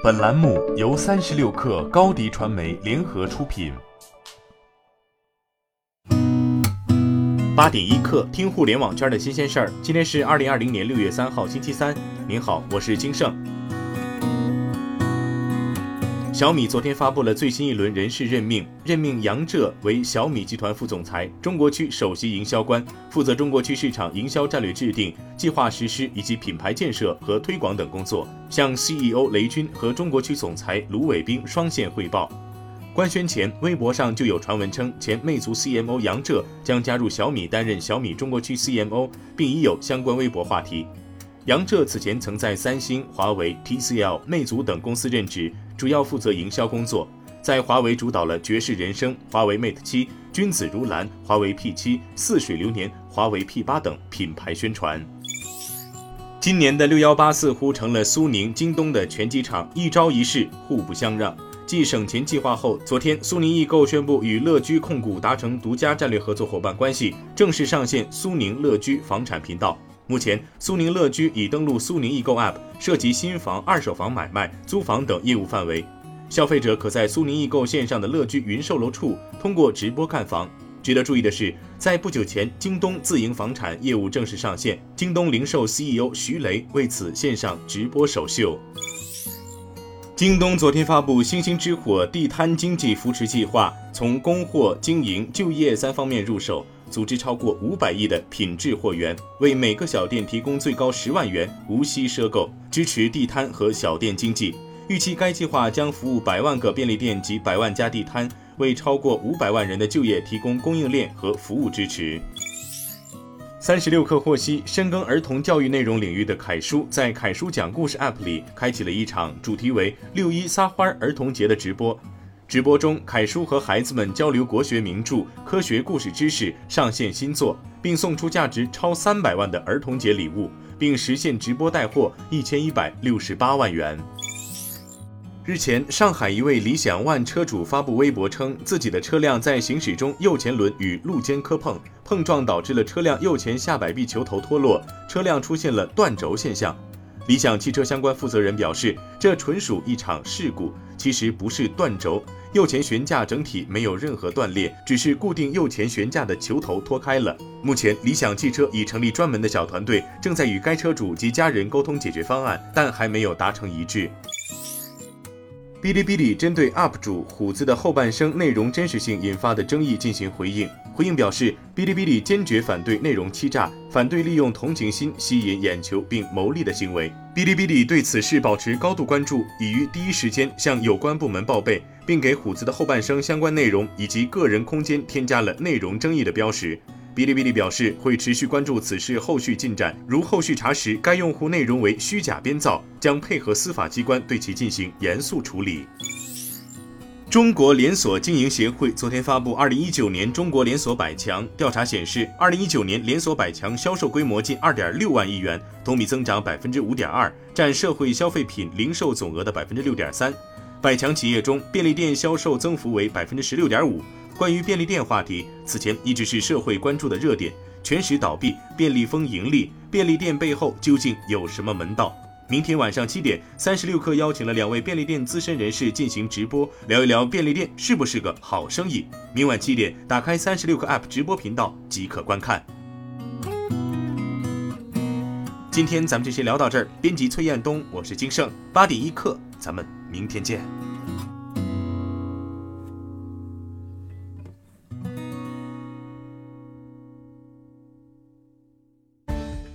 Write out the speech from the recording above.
本栏目由三十六氪高低传媒联合出品。八点一刻，听互联网圈的新鲜事儿。今天是二零二零年六月三号，星期三。您好，我是金盛。小米昨天发布了最新一轮人事任命，任命杨浙为小米集团副总裁、中国区首席营销官，负责中国区市场营销战略制定、计划实施以及品牌建设和推广等工作，向 CEO 雷军和中国区总裁卢伟冰双线汇报。官宣前，微博上就有传闻称，前魅族 CMO 杨浙将加入小米担任小米中国区 CMO，并已有相关微博话题。杨浙此前曾在三星、华为、TCL、魅族等公司任职。主要负责营销工作，在华为主导了绝世人生、华为 Mate 七、君子如兰、华为 P 七、似水流年、华为 P 八等品牌宣传。今年的六幺八似乎成了苏宁、京东的拳击场，一招一式，互不相让。继省钱计划后，昨天苏宁易购宣布与乐居控股达成独家战略合作伙伴关系，正式上线苏宁乐居房产频道。目前，苏宁乐居已登录苏宁易购 App，涉及新房、二手房买卖、租房等业务范围。消费者可在苏宁易购线上的乐居云售楼处通过直播看房。值得注意的是，在不久前，京东自营房产业务正式上线，京东零售 CEO 徐雷为此线上直播首秀。京东昨天发布“星星之火”地摊经济扶持计划，从供货、经营、就业三方面入手。组织超过五百亿的品质货源，为每个小店提供最高十万元无息赊购，支持地摊和小店经济。预期该计划将服务百万个便利店及百万家地摊，为超过五百万人的就业提供供应链和服务支持。三十六氪获悉，深耕儿童教育内容领域的凯叔在凯叔讲故事 App 里开启了一场主题为“六一撒欢儿童节”的直播。直播中，凯叔和孩子们交流国学名著、科学故事知识，上线新作，并送出价值超三百万的儿童节礼物，并实现直播带货一千一百六十八万元。日前，上海一位理想 ONE 车主发布微博称，自己的车辆在行驶中右前轮与路肩磕碰，碰撞导致了车辆右前下摆臂球头脱落，车辆出现了断轴现象。理想汽车相关负责人表示，这纯属一场事故，其实不是断轴。右前悬架整体没有任何断裂，只是固定右前悬架的球头脱开了。目前，理想汽车已成立专门的小团队，正在与该车主及家人沟通解决方案，但还没有达成一致。哔哩哔哩针对 UP 主虎子的后半生内容真实性引发的争议进行回应，回应表示，哔哩哔哩坚决反对内容欺诈，反对利用同情心吸引眼球并牟利的行为。哔哩哔哩对此事保持高度关注，已于第一时间向有关部门报备，并给虎子的后半生相关内容以及个人空间添加了内容争议的标识。哔哩哔哩表示会持续关注此事后续进展，如后续查实该用户内容为虚假编造，将配合司法机关对其进行严肃处理。中国连锁经营协会昨天发布《二零一九年中国连锁百强》调查显示，二零一九年连锁百强销售规模近二点六万亿元，同比增长百分之五点二，占社会消费品零售总额的百分之六点三。百强企业中，便利店销售增幅为百分之十六点五。关于便利店话题，此前一直是社会关注的热点。全时倒闭，便利蜂盈利，便利店背后究竟有什么门道？明天晚上七点，三十六氪邀请了两位便利店资深人士进行直播，聊一聊便利店是不是个好生意。明晚七点，打开三十六氪 App 直播频道即可观看。今天咱们就先聊到这儿。编辑崔彦东，我是金盛，八点一刻，咱们明天见。